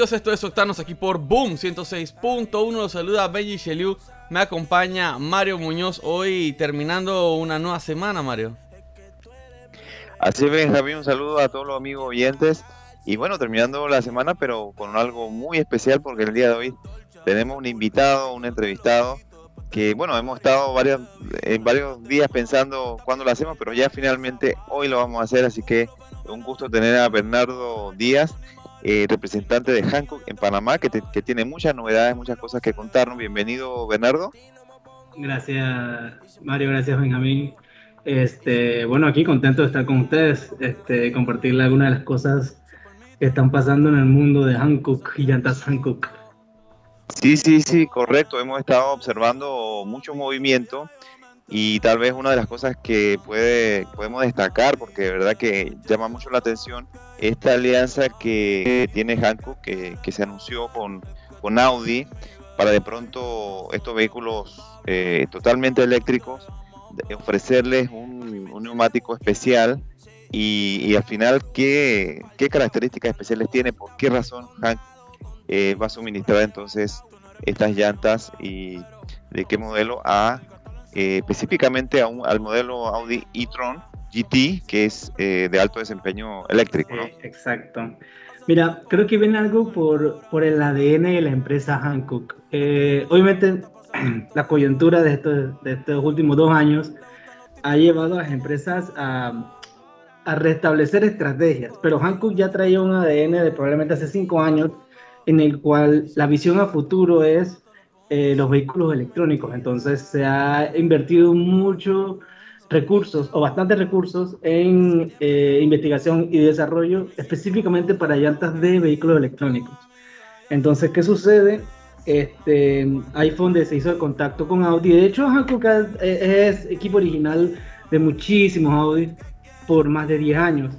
Amigos? Esto es Octanos aquí por Boom 106.1. Los saluda Benji Sheliu. Me acompaña Mario Muñoz hoy terminando una nueva semana, Mario. Así es, Benjamín. Un saludo a todos los amigos oyentes. Y bueno, terminando la semana, pero con algo muy especial porque el día de hoy tenemos un invitado, un entrevistado que bueno, hemos estado varios, en varios días pensando cuándo lo hacemos, pero ya finalmente hoy lo vamos a hacer, así que un gusto tener a Bernardo Díaz, eh, representante de Hancock en Panamá, que, tiene muchas novedades, muchas cosas que contarnos. Bienvenido, Bernardo. Gracias, Mario, gracias, Benjamín. Este, bueno, aquí contento de estar con ustedes, este, compartirle algunas de las cosas que están pasando en el mundo de Hancock y llantas Hancock. Sí, sí, sí, correcto. Hemos estado observando mucho movimiento y tal vez una de las cosas que puede, podemos destacar, porque de verdad que llama mucho la atención, esta alianza que tiene Hankook, que, que se anunció con, con Audi, para de pronto estos vehículos eh, totalmente eléctricos, ofrecerles un, neumático especial y, al final ¿qué, qué, características especiales tiene, por qué razón Hankook eh, va a suministrar entonces estas llantas y de qué modelo a eh, específicamente a un, al modelo Audi e-tron GT, que es eh, de alto desempeño eléctrico. Eh, exacto. Mira, creo que viene algo por, por el ADN de la empresa Hankook. obviamente, la coyuntura de estos, de estos últimos dos años ha llevado a las empresas a, a restablecer estrategias, pero Hankook ya traía un ADN de probablemente hace cinco años en el cual la visión a futuro es eh, los vehículos electrónicos. Entonces se ha invertido muchos recursos o bastantes recursos en eh, investigación y desarrollo específicamente para llantas de vehículos electrónicos. Entonces, ¿qué sucede? Este, iPhone se hizo el contacto con Audi. De hecho, Hankook es equipo original de muchísimos Audi por más de 10 años.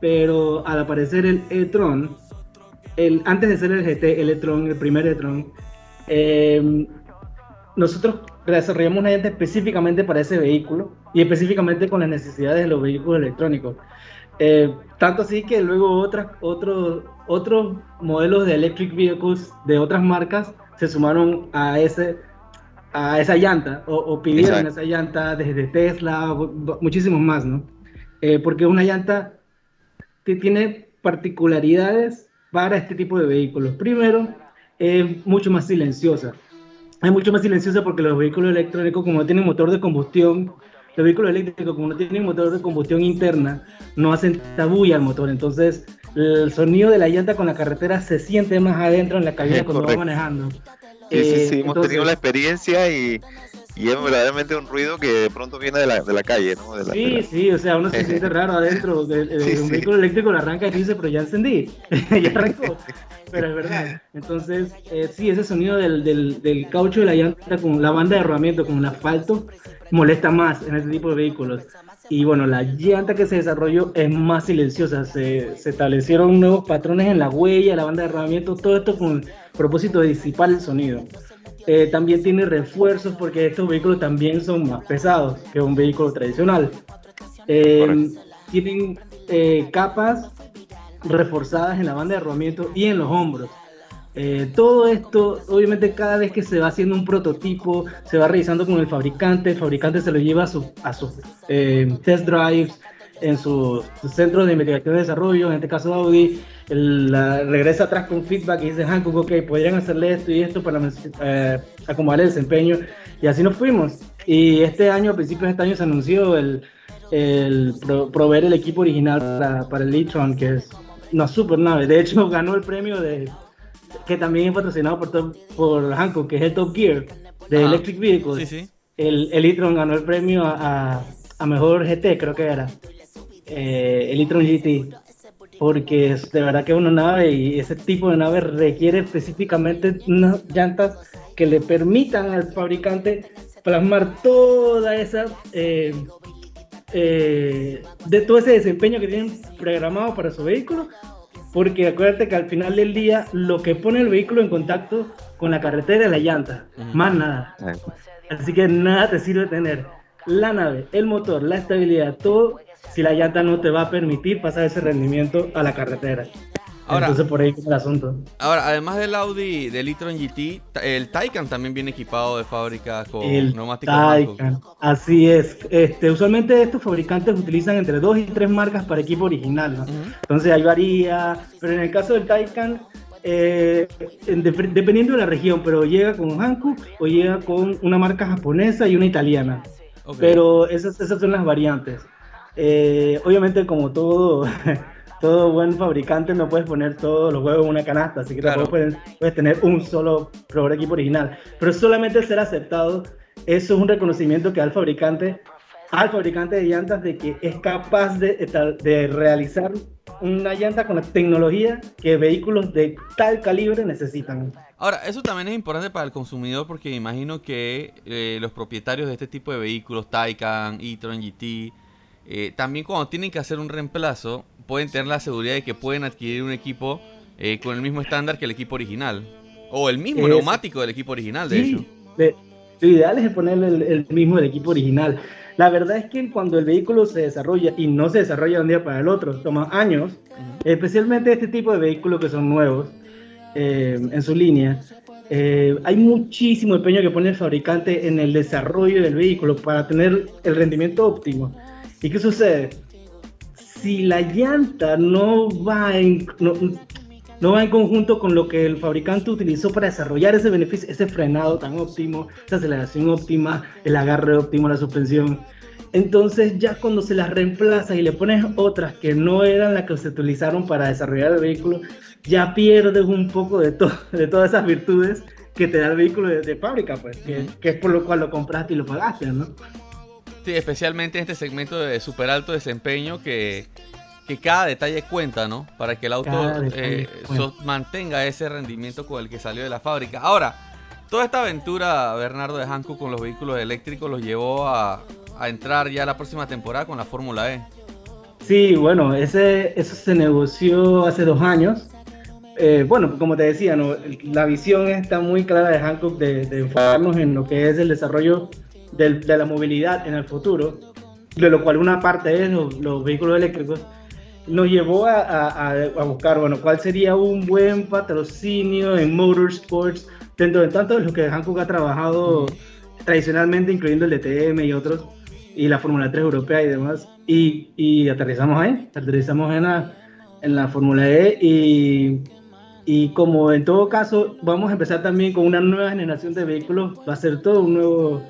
Pero al aparecer el e-tron, el, antes de ser el GT, el e-tron, el primer e-tron, eh, nosotros desarrollamos una llanta específicamente para ese vehículo y específicamente con las necesidades de los vehículos electrónicos. Eh, tanto así que luego otras, otros, otros modelos de electric vehicles de otras marcas se sumaron a, ese, a esa llanta o, pidieron esa llanta desde Tesla, muchísimos más, ¿no? Eh, porque una llanta que tiene particularidades para este tipo de vehículos. Primero, es mucho más silenciosa. Es mucho más silenciosa porque los vehículos electrónicos, como no tienen motor de combustión, los vehículos eléctricos, como no tienen motor de combustión interna, no hacen tabulla al motor. Entonces, el sonido de la llanta con la carretera se siente más adentro en la cabina cuando va manejando. Sí, sí, sí, hemos tenido la experiencia y, y, es verdaderamente un ruido que de pronto viene de la, de la calle, ¿no? sí, sí, o sea, uno se siente raro adentro de, un vehículo eléctrico, lo arranca y dice, pero ya encendí, ya arrancó pero es verdad. Entonces, eh, sí, ese sonido del, del, caucho de la llanta con la banda de rodamiento, con el asfalto, molesta más en este tipo de vehículos. Y bueno, la llanta que se desarrolló es más silenciosa. Se, se establecieron nuevos patrones en la huella, la banda de rodamiento, todo esto con el propósito de disipar el sonido. Eh, también tiene refuerzos porque estos vehículos también son más pesados que un vehículo tradicional. Eh, tienen capas reforzadas en la banda de rodamiento y en los hombros. Eh, todo esto, obviamente, cada vez que se va haciendo un prototipo, se va revisando con el fabricante, el fabricante se lo lleva a, sus eh, test drives, en sus centros de investigación y desarrollo, en este caso Audi, regresa atrás con feedback y dice, Hankook, ok, podrían hacerle esto y esto para eh, acomodar el desempeño. Y así nos fuimos. Y este año, a principios de este año, se anunció el, el proveer el equipo original para, para el e-tron, que es una super nave. De hecho, ganó el premio de que también es patrocinado por, por Hankook, que es el Top Gear de Electric Vehicles. Sí, sí. El, el e-tron ganó el premio a, a, mejor GT, creo que era. Eh, el e-tron GT. porque es de verdad que una nave y ese tipo de nave requiere específicamente unas llantas que le permitan al fabricante plasmar toda esa eh, eh, de todo ese desempeño que tienen programado para su vehículo porque acuérdate que al final del día lo que pone el vehículo en contacto con la carretera es la llanta, más nada. Así que nada te sirve tener la nave, el motor, la estabilidad, todo si la llanta no te va a permitir pasar ese rendimiento a la carretera. Ahora, Entonces por ahí es el asunto. Ahora, además del Audi del e-tron GT, el Taycan también viene equipado de fábrica con el neumáticos Taycan, Así es. Este, usualmente estos fabricantes utilizan entre dos y tres marcas para equipo original. ¿no? Entonces ahí varía. Pero en el caso del Taycan, eh, dependiendo de la región, pero llega con Hankook o llega con una marca japonesa y una italiana. Pero esas, esas son las variantes. Eh, obviamente, como todo, todo buen fabricante, no puedes poner todos los huevos en una canasta, así que puedes, puedes, tener un solo programa equipo original. Pero solamente ser aceptado, eso es un reconocimiento que da el fabricante al fabricante de llantas de que es capaz de, de realizar una llanta con la tecnología que vehículos de tal calibre necesitan. Ahora, eso también es importante para el consumidor porque imagino que eh, los propietarios de este tipo de vehículos, Taycan, e-tron GT, eh, también cuando tienen que hacer un reemplazo, pueden tener la seguridad de que pueden adquirir un equipo eh, con el mismo estándar que el equipo original. O el mismo neumático del equipo original, de hecho. lo ideal es ponerle el, mismo del equipo original. La verdad es que cuando el vehículo se desarrolla y no se desarrolla de un día para el otro, toma años, especialmente este tipo de vehículos que son nuevos eh, en su línea, hay muchísimo empeño que pone el fabricante en el desarrollo del vehículo para tener el rendimiento óptimo. ¿Y qué sucede? Si la llanta no va en, no, va en conjunto con lo que el fabricante utilizó para desarrollar ese beneficio, ese frenado tan óptimo, esa aceleración óptima, el agarre óptimo, la suspensión, entonces ya cuando se las reemplaza y le pones otras que no eran las que se utilizaron para desarrollar el vehículo, ya pierdes un poco de, de todas esas virtudes que te da el vehículo de, fábrica, pues, que, que, es por lo cual lo compraste y lo pagaste, ¿no? Sí, especialmente en este segmento de super alto desempeño que, cada detalle cuenta, ¿no? Para que el auto eh, mantenga ese rendimiento con el que salió de la fábrica. Ahora, toda esta aventura, Bernardo de Hanco con los vehículos eléctricos los llevó a, entrar ya la próxima temporada con la Fórmula E. Sí, bueno, ese, eso se negoció hace dos años. Eh, bueno, como te decía, ¿no? la visión está muy clara de Hancock de, de enfocarnos en lo que es el desarrollo de la movilidad en el futuro, de lo cual una parte es los, vehículos eléctricos, nos llevó a, a, buscar, bueno, cuál sería un buen patrocinio en motorsports, dentro de tanto de lo que Hankook ha trabajado tradicionalmente, incluyendo el DTM y otros, y la Fórmula 3 europea y demás, y, y aterrizamos ahí, aterrizamos en la, en la Fórmula E y, y como en todo caso vamos a empezar también con una nueva generación de vehículos, va a ser todo un nuevo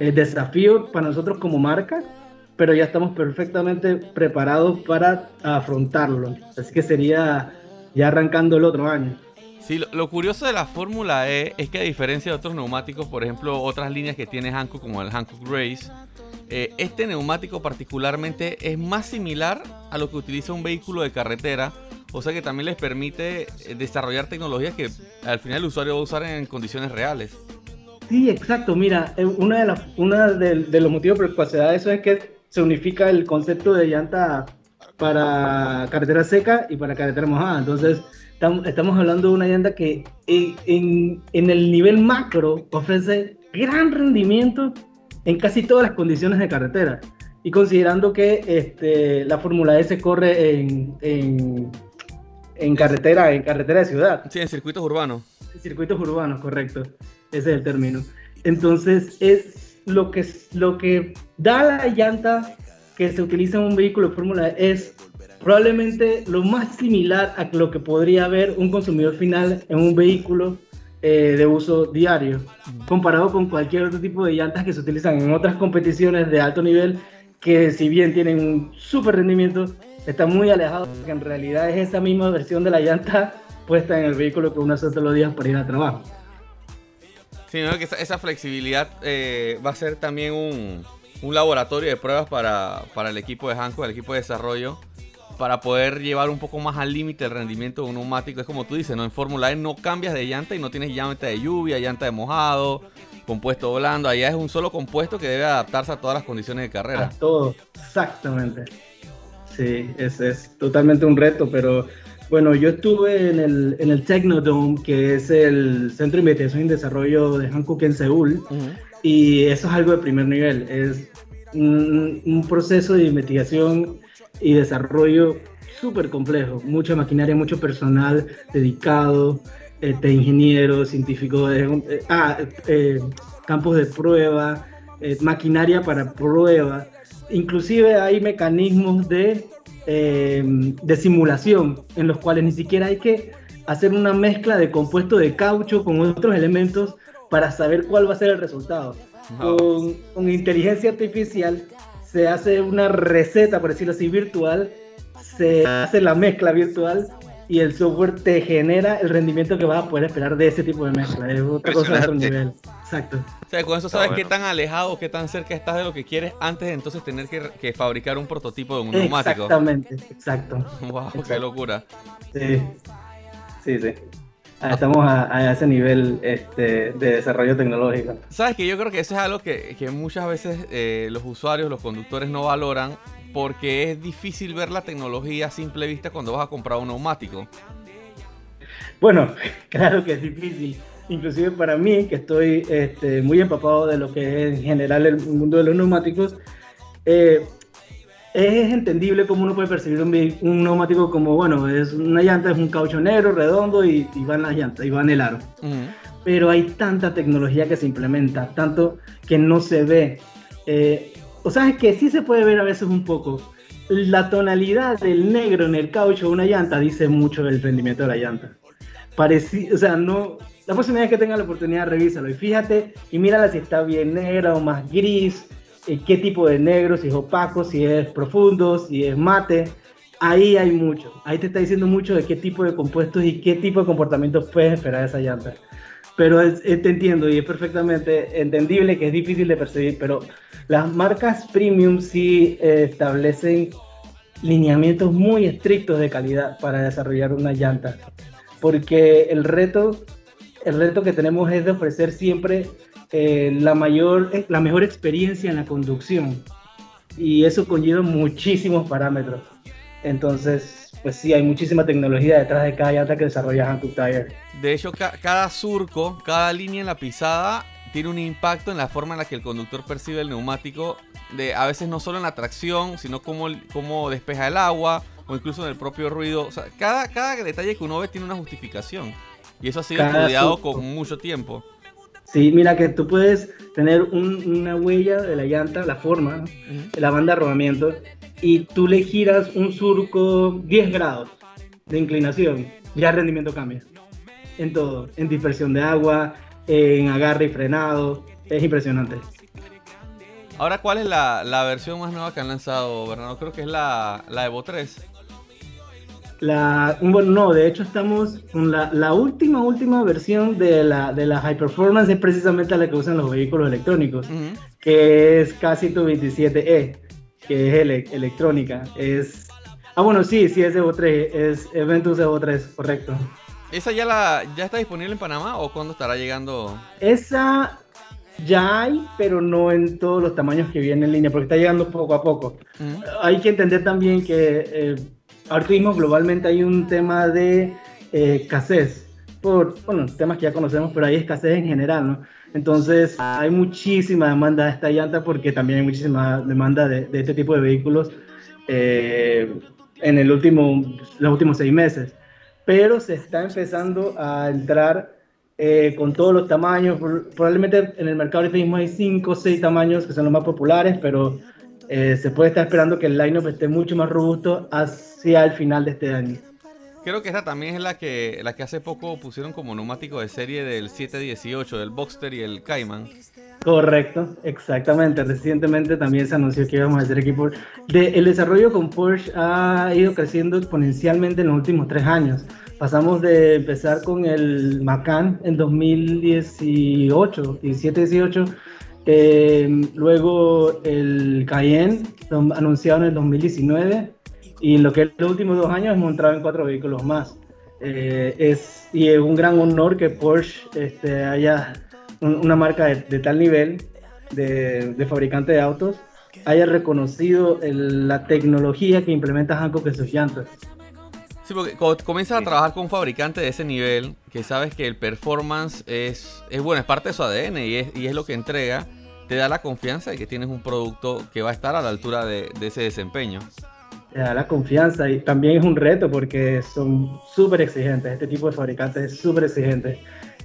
eh, desafío para nosotros como marca, pero ya estamos perfectamente preparados para afrontarlo. Así que sería ya arrancando el otro año. Sí, lo, curioso de la Fórmula E es que a diferencia de otros neumáticos, por ejemplo, otras líneas que tiene Hankook como el Hankook Race, eh, este neumático particularmente es más similar a lo que utiliza un vehículo de carretera, o sea que también les permite eh, desarrollar tecnologías que al final el usuario va a usar en condiciones reales. Sí, exacto. Mira, eh, una de, las, una de, los motivos por los cuales se da eso es que se unifica el concepto de llanta para carretera seca y para carretera mojada. Entonces, estamos hablando de una llanta que en, en, el nivel macro ofrece gran rendimiento en casi todas las condiciones de carretera. Y considerando que este, la Fórmula S corre en, en, en, carretera, en carretera de ciudad. Sí, en circuitos urbanos. circuitos urbanos, correcto ese es el término. Entonces es lo que, lo que da la llanta que se utiliza en un vehículo de Fórmula E es probablemente lo más similar a lo que podría haber un consumidor final en un vehículo eh, de uso diario, comparado con cualquier otro tipo de llantas que se utilizan en otras competiciones de alto nivel, que si bien tienen un súper rendimiento, están muy alejados, porque en realidad es esa misma versión de la llanta puesta en el vehículo que uno hace todos los días para ir a trabajo. Sí, que esa, flexibilidad eh, va a ser también un, laboratorio de pruebas para, el equipo de Hanko, el equipo de desarrollo, para poder llevar un poco más al límite el rendimiento de un neumático. Es como tú dices, ¿no? En Fórmula E no cambias de llanta y no tienes llanta de lluvia, llanta de mojado, compuesto blando. Allá es un solo compuesto que debe adaptarse a todas las condiciones de carrera. A todo, exactamente. Sí, es, es totalmente un reto, pero bueno, yo estuve en el, en el Technodome, que es el Centro de Investigación y Desarrollo de Hankook en Seúl, y eso es algo de primer nivel. Es un, un proceso de investigación y desarrollo súper complejo, mucha maquinaria, mucho personal dedicado, este, ingenieros, científicos, eh, ah, eh, campos de prueba, eh, maquinaria para prueba. Inclusive hay mecanismos de, de simulación en los cuales ni siquiera hay que hacer una mezcla de compuesto de caucho con otros elementos para saber cuál va a ser el resultado. Con, con inteligencia artificial se hace una receta, por decirlo así, virtual, se hace la mezcla virtual y el software te genera el rendimiento que vas a poder esperar de ese tipo de mezcla. Es otra cosa de otro nivel. Exacto. O sea, con eso sabes qué tan alejado o qué tan cerca estás de lo que quieres antes de entonces tener que, fabricar un prototipo de un neumático. Exactamente, exacto. Wow, qué locura. Sí, sí, sí. Ah, estamos a, ese nivel este, de desarrollo tecnológico. Sabes que yo creo que eso es algo que, muchas veces eh, los usuarios, los conductores no valoran porque es difícil ver la tecnología a simple vista cuando vas a comprar un neumático. Bueno, claro que es difícil. Inclusive para mí, que estoy este, muy empapado de lo que es en general el mundo de los neumáticos, eh, es entendible cómo uno puede percibir un, neumático como, bueno, es una llanta, es un caucho negro, redondo y, y van las llantas, y van el aro. Pero hay tanta tecnología que se implementa, tanto que no se ve. Eh, o sea, es que sí se puede ver a veces un poco. La tonalidad del negro en el caucho de una llanta dice mucho del rendimiento de la llanta. Pareci o sea, no, la próxima vez que tenga la oportunidad, revísalo y fíjate y mírala si está bien negra o más gris, eh, qué tipo de negro, si es opaco, si es profundo, si es mate. Ahí hay mucho. Ahí te está diciendo mucho de qué tipo de compuestos y qué tipo de comportamientos puedes esperar de esa llanta. Pero te entiendo y es perfectamente entendible que es difícil de percibir, pero las marcas premium sí eh, establecen lineamientos muy estrictos de calidad para desarrollar una llanta. Porque el reto, el reto que tenemos es de ofrecer siempre eh, la, mayor, eh, la mejor experiencia en la conducción. Y eso conlleva muchísimos parámetros. Entonces, pues sí, hay muchísima tecnología detrás de cada llanta que desarrolla Hankook Tire. De hecho, cada surco, cada línea en la pisada tiene un impacto en la forma en la que el conductor percibe el neumático, de a veces no solo en la tracción, sino cómo, cómo despeja el agua o incluso en el propio ruido. O sea, cada, cada detalle que uno ve tiene una justificación. Y eso ha sido estudiado con mucho tiempo. Sí, mira que tú puedes tener una huella de la llanta, la forma, la banda de rodamiento, y tú le giras un surco 10 grados de inclinación, ya el rendimiento cambia. En todo, en dispersión de agua, en agarre y frenado, es impresionante. Ahora, ¿cuál es la, versión más nueva que han lanzado, Bernardo? Creo que es la, la Evo 3. La, bueno, no, de hecho estamos con la, la, última, última versión de la, de la High Performance es precisamente la que usan los vehículos electrónicos, que es casi tu 27E, que es electrónica. Es, ah, bueno, sí, sí es Evo 3, es Eventus Evo 3, correcto. ¿Esa ya, la, ya está disponible en Panamá o cuándo estará llegando? Esa ya hay, pero no en todos los tamaños que vienen en línea, porque está llegando poco a poco. Hay que entender también que... Eh, ahorita mismo globalmente hay un tema de eh, escasez, por, bueno, temas que ya conocemos, pero hay escasez en general, ¿no? Entonces hay muchísima demanda de esta llanta porque también hay muchísima demanda de, este tipo de vehículos eh, en el último, los últimos seis meses. Pero se está empezando a entrar eh, con todos los tamaños. Probablemente en el mercado ahorita mismo hay cinco o seis tamaños que son los más populares, pero eh, se puede estar esperando que el lineup esté mucho más robusto hacia el final de este año. Creo que esta también es la que, la que hace poco pusieron como neumático de serie del 718, del Boxster y el Cayman. Correcto, exactamente. Recientemente también se anunció que íbamos a hacer equipo. De, el desarrollo con Porsche ha ido creciendo exponencialmente en los últimos tres años. Pasamos de empezar con el Macan en 2018, 17-18, Em, luego el Cayenne, anunciado en el 2019. y en lo que es los últimos dos años hemos entrado en cuatro vehículos más. Eh, es, y es un gran honor que Porsche este, haya una marca de, tal nivel de, de, fabricante de autos haya reconocido la tecnología que implementa Hankook en sus llantas. Sí, porque cuando comienzas a trabajar con un fabricante de ese nivel, que sabes que el performance es, es bueno, es parte de su ADN y es, y es lo que entrega, te da la confianza de que tienes un producto que va a estar a la altura de, ese desempeño. Te da la confianza y también es un reto porque son súper exigentes, este tipo de fabricantes es súper exigente.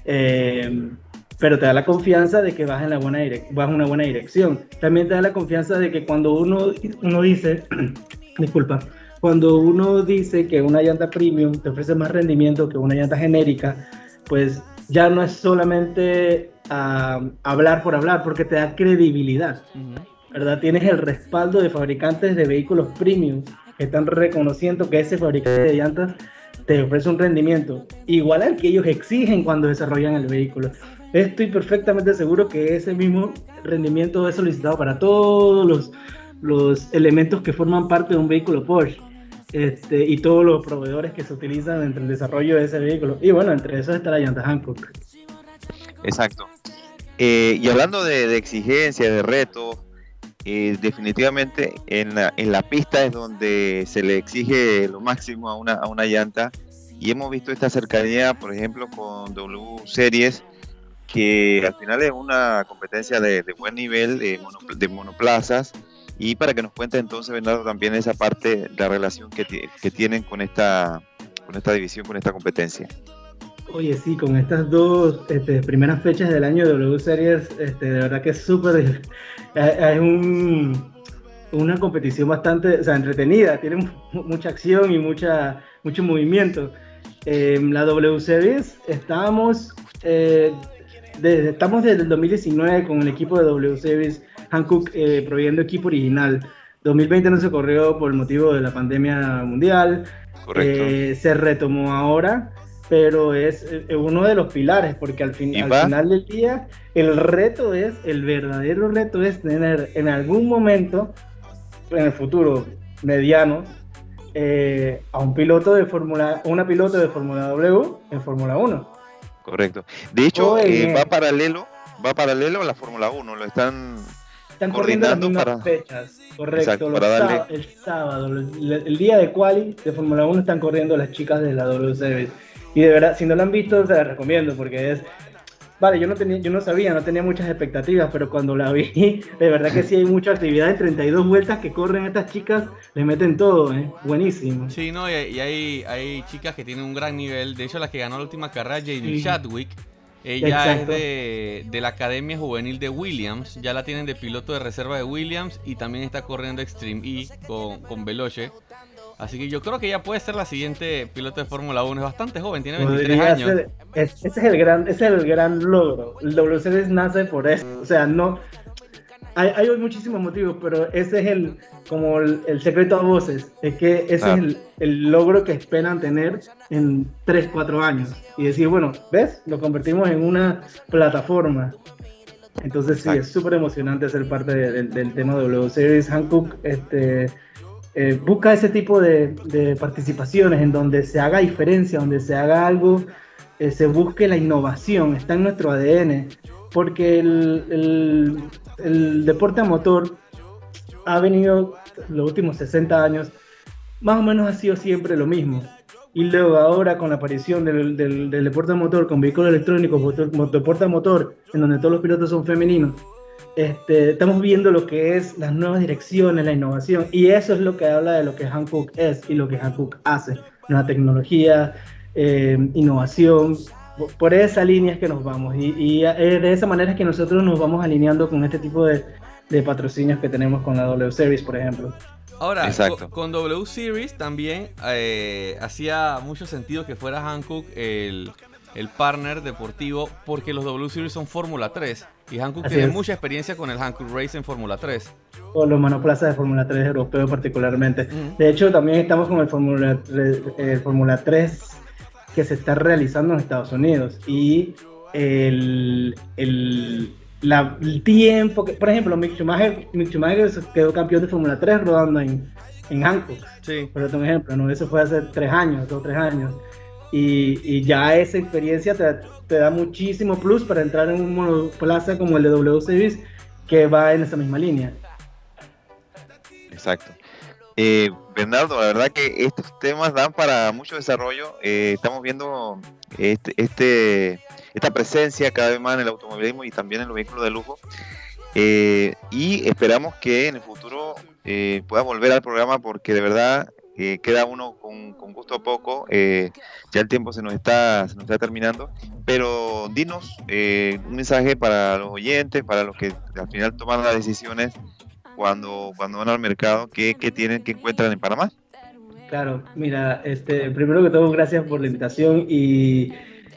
Eh, pero te da la confianza de que vas en, la buena vas en una buena dirección. También te da la confianza de que cuando uno, uno dice, disculpa, cuando uno dice que una llanta premium te ofrece más rendimiento que una llanta genérica, pues ya no es solamente ah, hablar por hablar, porque te da credibilidad, ¿verdad? Tienes el respaldo de fabricantes de vehículos premium que están reconociendo que ese fabricante de llantas te ofrece un rendimiento igual al que ellos exigen cuando desarrollan el vehículo. Estoy perfectamente seguro que ese mismo rendimiento es solicitado para todos los, los elementos que forman parte de un vehículo Porsche. Este, y todos los proveedores que se utilizan entre el desarrollo de ese vehículo. Y bueno, entre esos está la llanta Hancock. Exacto. Eh, y hablando de, de exigencias, de retos, eh, definitivamente en la, en la, pista es donde se le exige lo máximo a una, a una llanta. Y hemos visto esta cercanía, por ejemplo, con W Series, que al final es una competencia de, buen nivel de, de monoplazas y para que nos cuente entonces, Bernardo, también esa parte, la relación que, que tienen con esta, con esta división, con esta competencia. Oye, sí, con estas dos este, primeras fechas del año de W Series, este, de verdad que es súper. Es un, una competición bastante o sea, entretenida, tiene mucha acción y mucha, mucho movimiento. En la W Series estábamos, eh, desde, estamos desde el 2019 con el equipo de W Series Hankook eh, proveyendo equipo original. 2020 no se corrió por el motivo de la pandemia mundial. Eh, se retomó ahora, pero es eh, uno de los pilares, porque al, fin, al final del día el reto es, el verdadero reto es tener en algún momento, en el futuro mediano, eh, a un piloto de Fórmula, una piloto de Fórmula W en Fórmula 1. Correcto. De hecho, va paralelo, va paralelo a la Fórmula 1, lo están están corriendo las mismas fechas, correcto. El sábado, el, día de quali de Fórmula 1 están corriendo las chicas de la W Series. Y de verdad, si no la han visto, se la recomiendo porque es. Vale, yo no, tenía, yo no sabía, no tenía muchas expectativas, pero cuando la vi, de verdad que sí hay mucha actividad. En 32 vueltas que corren estas chicas, le meten todo, ¿eh? Buenísimo. Sí, no, y, hay, hay chicas que tienen un gran nivel. De hecho, la que ganó la última carrera, JD Chadwick ella es de, de, la Academia Juvenil de Williams, ya la tienen de piloto de reserva de Williams y también está corriendo Extreme E con, con Veloce. Así que yo creo que ella puede ser la siguiente piloto de Fórmula 1. Es bastante joven, tiene 23 años. ese, es el gran, ese es el gran logro. El WCD nace por eso. O sea, no, hay, hay, muchísimos motivos, pero ese es el como el, secreto a voces, es que ese es el, el, logro que esperan tener en 3, 4 años. Y decir, bueno, ¿ves? Lo convertimos en una plataforma. Entonces sí, es súper emocionante ser parte del tema de W Series. Hankook este, eh, busca ese tipo de, de, participaciones en donde se haga diferencia, donde se haga algo, eh, se busque la innovación, está en nuestro ADN. Porque el, el deporte a motor ha venido los últimos 60 años, más o menos ha sido siempre lo mismo. Y luego ahora con la aparición del, del, deporte a motor, con vehículos electrónicos, deporte a motor, en donde todos los pilotos son femeninos, este, estamos viendo lo que es las nuevas direcciones, la innovación, y eso es lo que habla de lo que Hankook es y lo que Hankook hace. Nueva tecnología, eh, innovación, por esa línea es que nos vamos y, de esa manera es que nosotros nos vamos alineando con este tipo de, patrocinios que tenemos con la W Series, por ejemplo. Ahora, con, W Series también eh, hacía mucho sentido que fuera Hankook el, partner deportivo porque los W Series son Fórmula 3 y Hankook tiene mucha experiencia con el Hankook Race en Fórmula 3. Con los monoplazas de Fórmula 3 europeo particularmente. De hecho, también estamos con el Fórmula el Fórmula 3 que se está realizando en Estados Unidos y el, el, tiempo que, por ejemplo, Mick Schumacher, Mick Schumacher quedó campeón de Fórmula 3 rodando en, en Hancock. Sí. Por un ejemplo, ¿no? Eso fue hace tres años, dos o tres años. Y, y, ya esa experiencia te, te, da muchísimo plus para entrar en un monoplaza como el de W Series que va en esa misma línea. Exacto. Eh, Bernardo, la verdad que estos temas dan para mucho desarrollo. Eh, estamos viendo este, este, esta presencia cada vez más en el automovilismo y también en los vehículos de lujo. Eh, y esperamos que en el futuro eh, pueda volver al programa porque de verdad eh, queda uno con, con, gusto a poco. Eh, ya el tiempo se nos está, se nos está terminando. Pero dinos eh, un mensaje para los oyentes, para los que al final toman las decisiones cuando, cuando van al mercado, ¿qué, qué tienen, qué encuentran en Panamá? Claro, mira, este, primero que todo, gracias por la invitación y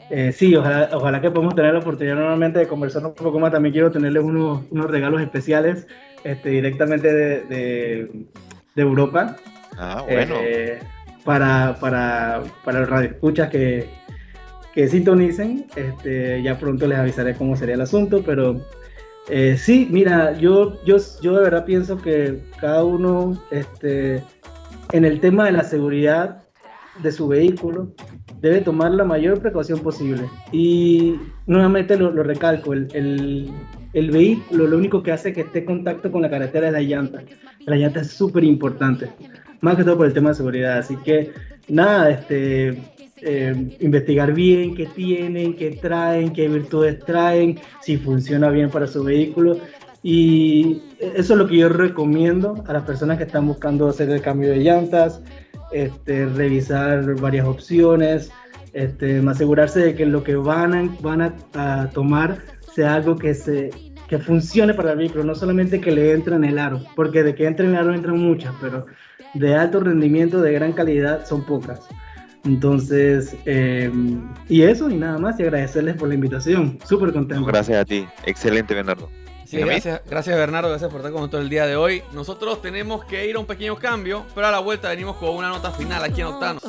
eh, sí, ojalá, ojalá que podamos tener la oportunidad nuevamente de conversar un poco más. También quiero tenerles unos, unos regalos especiales este, directamente de, de, de Europa. Ah, bueno. Eh, para, para, para los radioescuchas que, que sintonicen, este, ya pronto les avisaré cómo sería el asunto, pero eh, sí, mira, yo, yo, yo de verdad pienso que cada uno, este, en el tema de la seguridad de su vehículo, debe tomar la mayor precaución posible. Y nuevamente lo, lo recalco, el, el, el, vehículo lo único que hace que esté en contacto con la carretera es la llanta. La llanta es súper importante, más que todo por el tema de seguridad. Así que nada, este, eh, investigar bien qué tienen, qué traen, qué virtudes traen, si funciona bien para su vehículo. Y eso es lo que yo recomiendo a las personas que están buscando hacer el cambio de llantas, este, revisar varias opciones, este, asegurarse de que lo que van a, van a, a, tomar sea algo que, se, que funcione para el vehículo, no solamente que le entre en el aro, porque de que entre en el aro entran muchas, pero de alto rendimiento, de gran calidad, son pocas. Entonces, eh, y eso y nada más, y agradecerles por la invitación. Súper contento. Gracias a ti. Excelente, Bernardo. Sí, gracias, gracias Bernardo, gracias por estar con nosotros el día de hoy. Nosotros tenemos que ir a un pequeño cambio, pero a la vuelta venimos con una nota final aquí en Octano.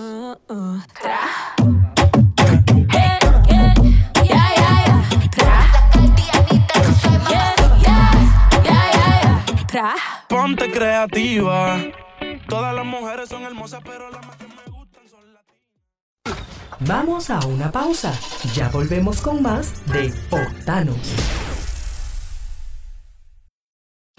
Ponte creativa. Todas las mujeres son hermosas, pero las más que me gustan son las. Vamos a una pausa. Ya volvemos con más de Octanos.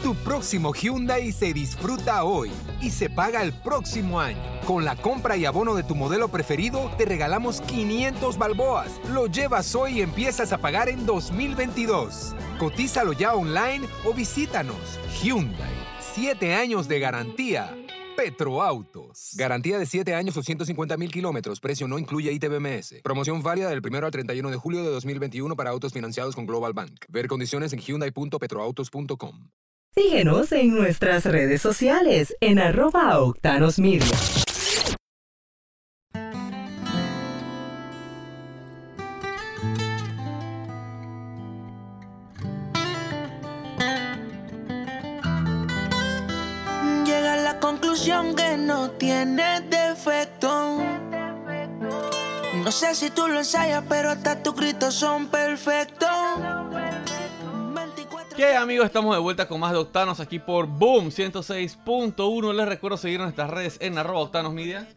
Tu próximo Hyundai se disfruta hoy y se paga el próximo año. Con la compra y abono de tu modelo preferido, te regalamos 500 balboas. Lo llevas hoy y empiezas a pagar en 2022. Cotízalo ya online o visítanos. Hyundai. 7 años de garantía. Petroautos. Garantía de 7 años o 150 mil kilómetros. Precio no incluye ITBMS. Promoción válida del 1 al 31 de julio de 2021 para autos financiados con Global Bank. Ver condiciones en hyundai.petroautos.com. Síguenos en nuestras redes sociales en arroba Octanos Media. Sé si tú lo ensayas, pero hasta tus gritos son perfectos. ¿Qué amigos? Estamos de vuelta con más de Octanos aquí por Boom 106.1. Les recuerdo seguir en nuestras redes en arroba Octanos Media.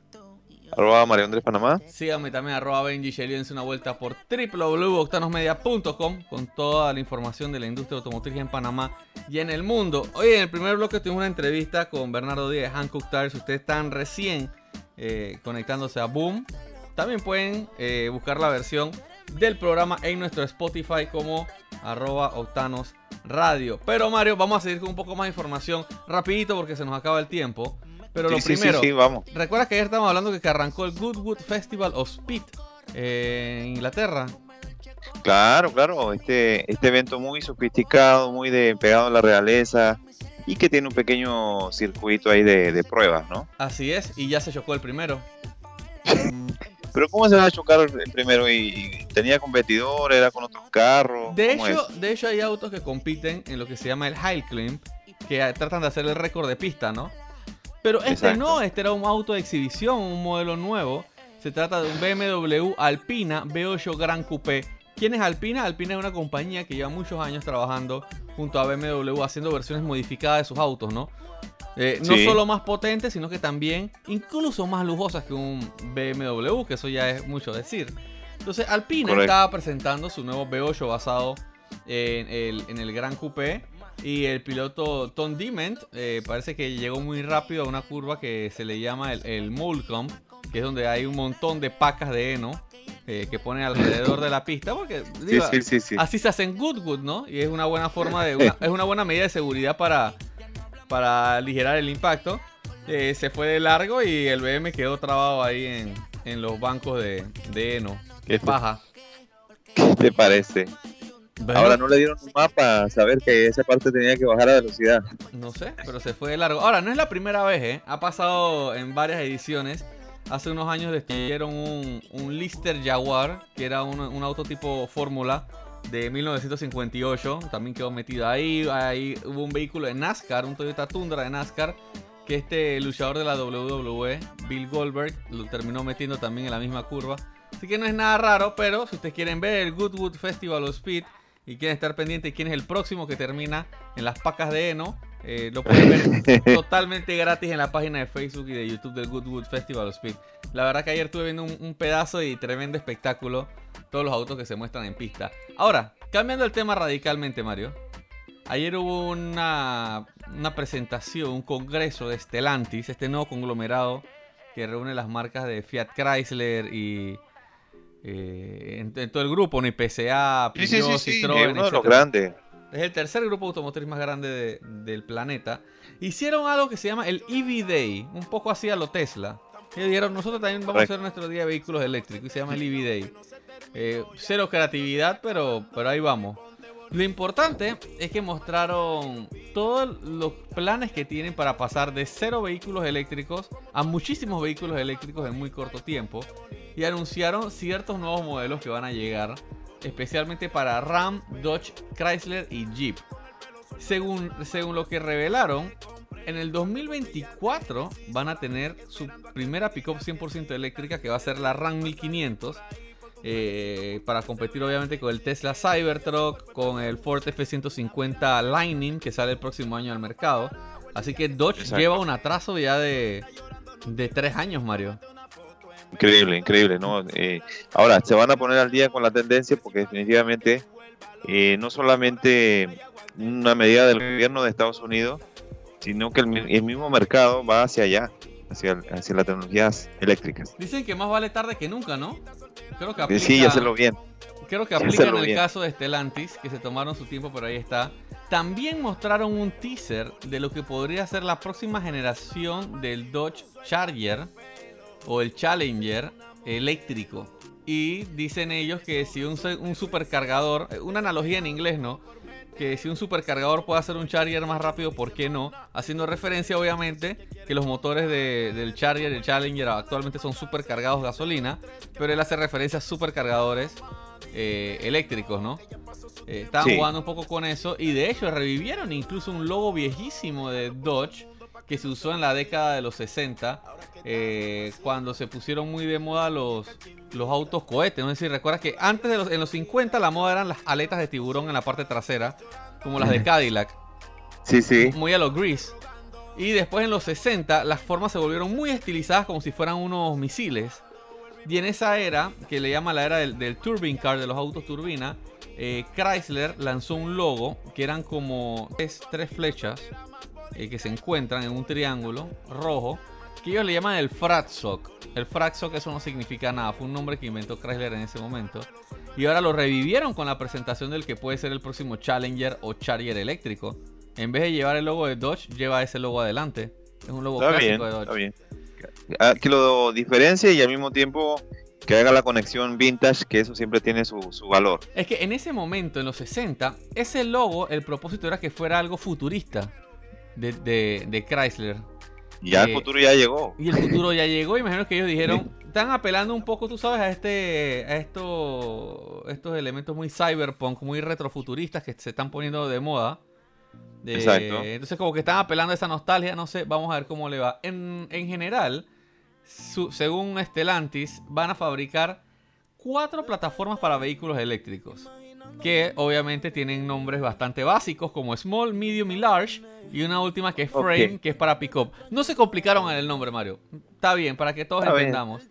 Arroba Mario Andrés Panamá. Síganme también arroba Benji. Dense una vuelta por www.octanosmedia.com con toda la información de la industria automotriz en Panamá y en el mundo. Hoy en el primer bloque tuvimos una entrevista con Bernardo Díaz de Hancock Tires. Ustedes están recién eh, conectándose a Boom. También pueden eh, buscar la versión del programa en nuestro Spotify como arroba Octanos Radio. Pero Mario, vamos a seguir con un poco más de información rapidito porque se nos acaba el tiempo. Pero Sí, lo primero, sí, sí, vamos. ¿recuerdas que ayer estábamos hablando de que arrancó el Goodwood Festival of Speed eh, en Inglaterra? Claro, claro, este, este evento muy sofisticado, muy de pegado a la realeza y que tiene un pequeño circuito ahí de, de pruebas, ¿no? Así es, y ya se chocó el primero. Pero ¿cómo se va a chocar el primero? ¿Y, tenía competidor? ¿Era con otros carros? De ¿Cómo hecho, es? de hecho, hay autos que compiten en lo que se llama el High Climb, que tratan de hacer el récord de pista, ¿no? Pero este Exacto. no, este era un auto de exhibición, un modelo nuevo. Se trata de un BMW Alpina V8 Gran Coupé. ¿Quién es Alpina? Alpina es una compañía que lleva muchos años trabajando junto a BMW haciendo versiones modificadas de sus autos, ¿no? Eh, no solo más potentes, sino que también incluso más lujosas que un BMW, que eso ya es mucho decir. Entonces, Alpina Correcto. estaba presentando su nuevo V8 basado en el, en el Gran Coupé. Y el piloto Tom Dement eh, parece que llegó muy rápido a una curva que se le llama el, el Molcomb, que es donde hay un montón de pacas de heno eh, que ponen alrededor de la pista. Porque digo, sí, sí, sí. así se hacen Goodwood, ¿no? Y es una buena forma de. una- es una buena medida de seguridad para, para aligerar el impacto. Eh, se fue de largo y el BM quedó trabado ahí en, en los bancos de, de heno. ¿Qué te, Paja. qué te parece? Ahora no le dieron un mapa para saber que esa parte tenía que bajar a velocidad. No sé, pero se fue de largo. Ahora, no es la primera vez, ¿eh? Ha pasado en varias ediciones. Hace unos años destruyeron un, un Lister Jaguar, que era un, un auto tipo Fórmula de 1958. También quedó metido ahí. Ahí hubo un vehículo de NASCAR, un Toyota Tundra de NASCAR, que este luchador de la WWE, Bill Goldberg, lo terminó metiendo también en la misma curva. Así que no es nada raro, pero si ustedes quieren ver el Goodwood Festival of Speed y quieren estar pendientes de quién es el próximo que termina en las pacas de heno, eh, lo pueden ver totalmente gratis en la página de Facebook y de YouTube del Goodwood Festival of Speed. La verdad que ayer estuve viendo un, un pedazo y tremendo espectáculo, todos los autos que se muestran en pista. Ahora, cambiando el tema radicalmente, Mario. Ayer hubo una, una presentación, un congreso de Stellantis, este nuevo conglomerado que reúne las marcas de Fiat Chrysler y eh, en, en todo el grupo, ni PSA, Sí, sí, Peugeot, sí, sí, Citroën, es uno de los grandes. Es el tercer grupo automotriz más grande de- del planeta. Hicieron algo que se llama el EV Day, un poco así a lo Tesla. Ellos dijeron, nosotros también vamos a hacer nuestro día de vehículos eléctricos y se llama el EV Day. Eh, cero creatividad, pero, pero ahí vamos. Lo importante es que mostraron todos los planes que tienen para pasar de cero vehículos eléctricos a muchísimos vehículos eléctricos en muy corto tiempo. Y anunciaron ciertos nuevos modelos que van a llegar, especialmente para Ram, Dodge, Chrysler y Jeep. Según, según lo que revelaron, en el 2024 van a tener su primera pickup 100% eléctrica que va a ser la Ram 1500. eh, para competir obviamente con el Tesla Cybertruck, con el Ford F-150 Lightning que sale el próximo año al mercado. Así que Dodge Exacto. lleva un atraso ya de, de tres años, Mario. Increíble, increíble, ¿no? Eh, ahora, se van a poner al día con la tendencia porque definitivamente eh, no solamente una medida del gobierno de Estados Unidos, sino que el, mi- el mismo mercado va hacia allá, hacia, hacia las tecnologías eléctricas. Dicen que más vale tarde que nunca, ¿no? Creo que Eh, aplica, Sí, y hacerlo bien. Creo que Sí, aplica en el bien. caso de Stellantis, que se tomaron su tiempo, pero ahí está. También mostraron un teaser de lo que podría ser la próxima generación del Dodge Charger o el Challenger eléctrico. Y dicen ellos que si un, un supercargador, eh, una analogía en inglés, ¿no? Que si un supercargador puede hacer un Charger más rápido, ¿por qué no? Haciendo referencia, obviamente, que los motores de- del Charger y el Challenger actualmente son supercargados gasolina, pero él hace referencia a supercargadores eh, eléctricos, ¿no? Eh, estaban Sí. jugando un poco con eso y de hecho revivieron incluso un logo viejísimo de Dodge que se usó en la década de los 60 eh, cuando se pusieron muy de moda los, los autos cohetes. No sé si recuerdas que antes de los, en los 50 la moda eran las aletas de tiburón en la parte trasera, como las de Cadillac, Sí, sí. muy a los Grease. Y después en los 60 las formas se volvieron muy estilizadas como si fueran unos misiles. Y en esa era, que le llama la era del, del turbine car, de los autos turbina, eh, Chrysler lanzó un logo que eran como tres, tres flechas eh, que se encuentran en un triángulo rojo, que ellos le llaman el Fratsock. El Fratsock eso no significa nada, fue un nombre que inventó Chrysler en ese momento. Y ahora lo revivieron con la presentación del que puede ser el próximo Challenger o Charger eléctrico. En vez de llevar el logo de Dodge, lleva ese logo adelante. Es un logo Está clásico bien, de Dodge. está bien. Ah, Que lo diferencie y al mismo tiempo que haga la conexión vintage, que eso siempre tiene su, su valor. Es que en ese momento, en los 60, ese logo, el propósito era que fuera algo futurista de, de- de Chrysler. Y ya Eh, el futuro ya llegó. Y el futuro ya llegó. Imagino que ellos dijeron, están apelando un poco, tú sabes, a este, a esto, estos elementos muy cyberpunk, muy retrofuturistas que se están poniendo de moda. De- Exacto. Entonces como que están apelando a esa nostalgia, no sé, vamos a ver cómo le va. En, en general, su- según Stellantis, van a fabricar cuatro plataformas para vehículos eléctricos. Que obviamente tienen nombres bastante básicos como Small, Medium y Large. Y una última que es Frame, que es para Pickup. No se complicaron en el nombre, Mario. Está bien, para que todos entendamos.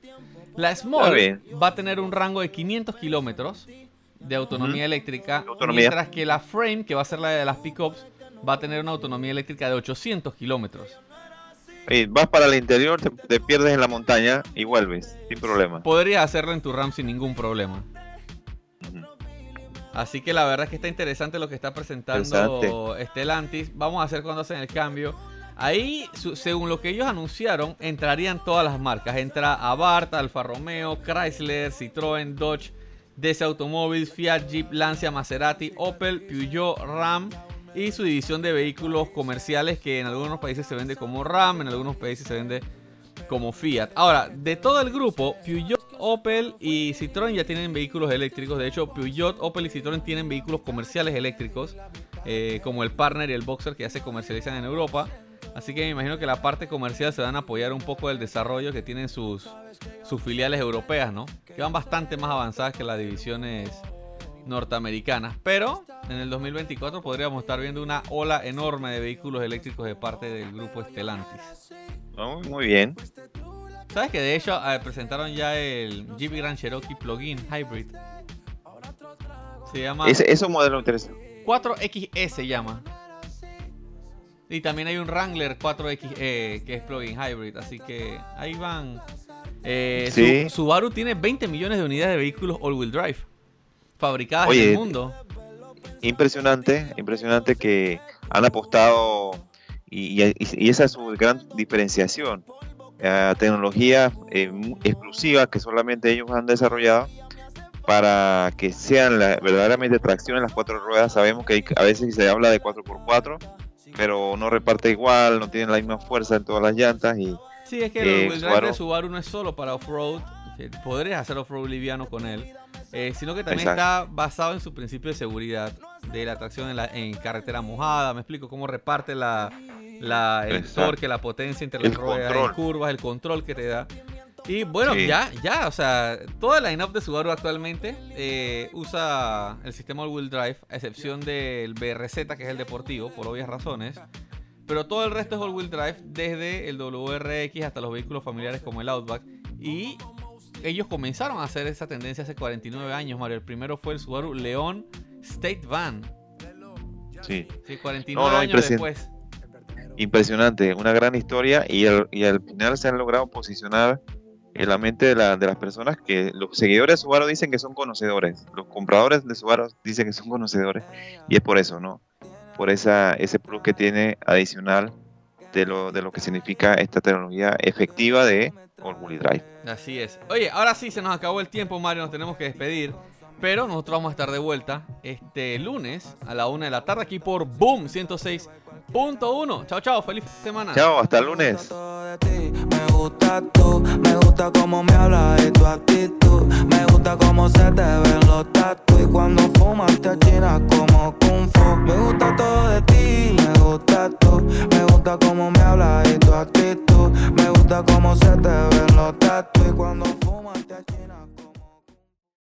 La Small va a tener un rango de 500 kilómetros de autonomía eléctrica, mientras que la Frame, que va a ser la de las Pickups, va a tener una autonomía eléctrica de 800 kilómetros. vas para el interior, te, pierdes en la montaña y vuelves, sin problema. Podrías hacerlo en tu RAM sin ningún problema. Así que la verdad es que está interesante lo que está presentando Stellantis. Vamos a hacer cuando hacen el cambio. Ahí, según lo que ellos anunciaron, entrarían todas las marcas. Entra Abarth, Alfa Romeo, Chrysler, Citroën, Dodge, DC Automobiles, Fiat, Jeep, Lancia, Maserati, Opel, Peugeot, Ram y su división de vehículos comerciales que en algunos países se vende como Ram, en algunos países se vende como Fiat. Ahora, de todo el grupo, Peugeot, Opel y Citroën ya tienen vehículos eléctricos. De hecho, Peugeot, Opel y Citroën tienen vehículos comerciales eléctricos, eh, como el Partner y el Boxer que ya se comercializan en Europa. Así que me imagino que la parte comercial se van a apoyar un poco del desarrollo que tienen sus, filiales europeas, ¿no? Que van bastante más avanzadas que las divisiones norteamericanas. Pero en el 2024 podríamos estar viendo una ola enorme de vehículos eléctricos de parte del grupo Stellantis. muy bien. ¿Sabes que de hecho presentaron ya el Jeep Grand Cherokee Plug-in Hybrid? Se llama... Ese, es un modelo interesante. 4XE se llama. Y también hay un Wrangler 4X eh, que es plug-in hybrid, así que ahí van. Eh, Subaru tiene 20 millones de unidades de vehículos all-wheel drive fabricadas en el mundo. Impresionante, impresionante que han apostado y, esa es su gran diferenciación. A tecnología eh, exclusiva que solamente ellos han desarrollado para que sean verdaderamente tracción en las cuatro ruedas. Sabemos que a veces se habla de 4x4 pero no reparte igual, no tiene la misma fuerza en todas las llantas y Sí, es que el wheel drive de Subaru no es solo para off-road, podrías hacer off-road liviano con él, eh, sino que también está basado en su principio de seguridad, de la tracción en, la, en carretera mojada, me explico cómo reparte la, la el torque, la potencia entre las ruedas, las curvas, el control que te da. Y bueno, ya, ya, o sea, toda la line-up de Subaru actualmente eh, usa el sistema all-wheel drive, a excepción del BRZ, que es el deportivo, por obvias razones. Pero todo el resto es all-wheel drive, desde el WRX hasta los vehículos familiares como el Outback. Y ellos comenzaron a hacer esa tendencia hace 49 años, Mario. El primero fue el Subaru León State Van. Sí. Sí, 49 años después. Impresionante, una gran historia y, y al final se han logrado posicionar en la mente de, la, de, las personas que los seguidores de Subaru dicen que son conocedores, los compradores de Subaru dicen que son conocedores y es por eso, ¿no? Por esa, ese plus que tiene adicional de lo, de lo que significa esta tecnología efectiva de All Drive. Así es. Oye, ahora sí se nos acabó el tiempo, Mario, nos tenemos que despedir. Pero nosotros vamos a estar de vuelta este lunes a la una de la tarde aquí por Boom 106.1. Chao, chao, feliz semana. Chao, hasta el lunes. Me gusta tú, me gusta cómo me hablas y tu actitud. Me gusta cómo se te ven los tatu y cuando fumas te achinas como Kung Fu. Me gusta todo de ti, me gusta tú, me gusta cómo me hablas y tu actitud. Me gusta cómo se te ven los tatu y cuando fumas te achinas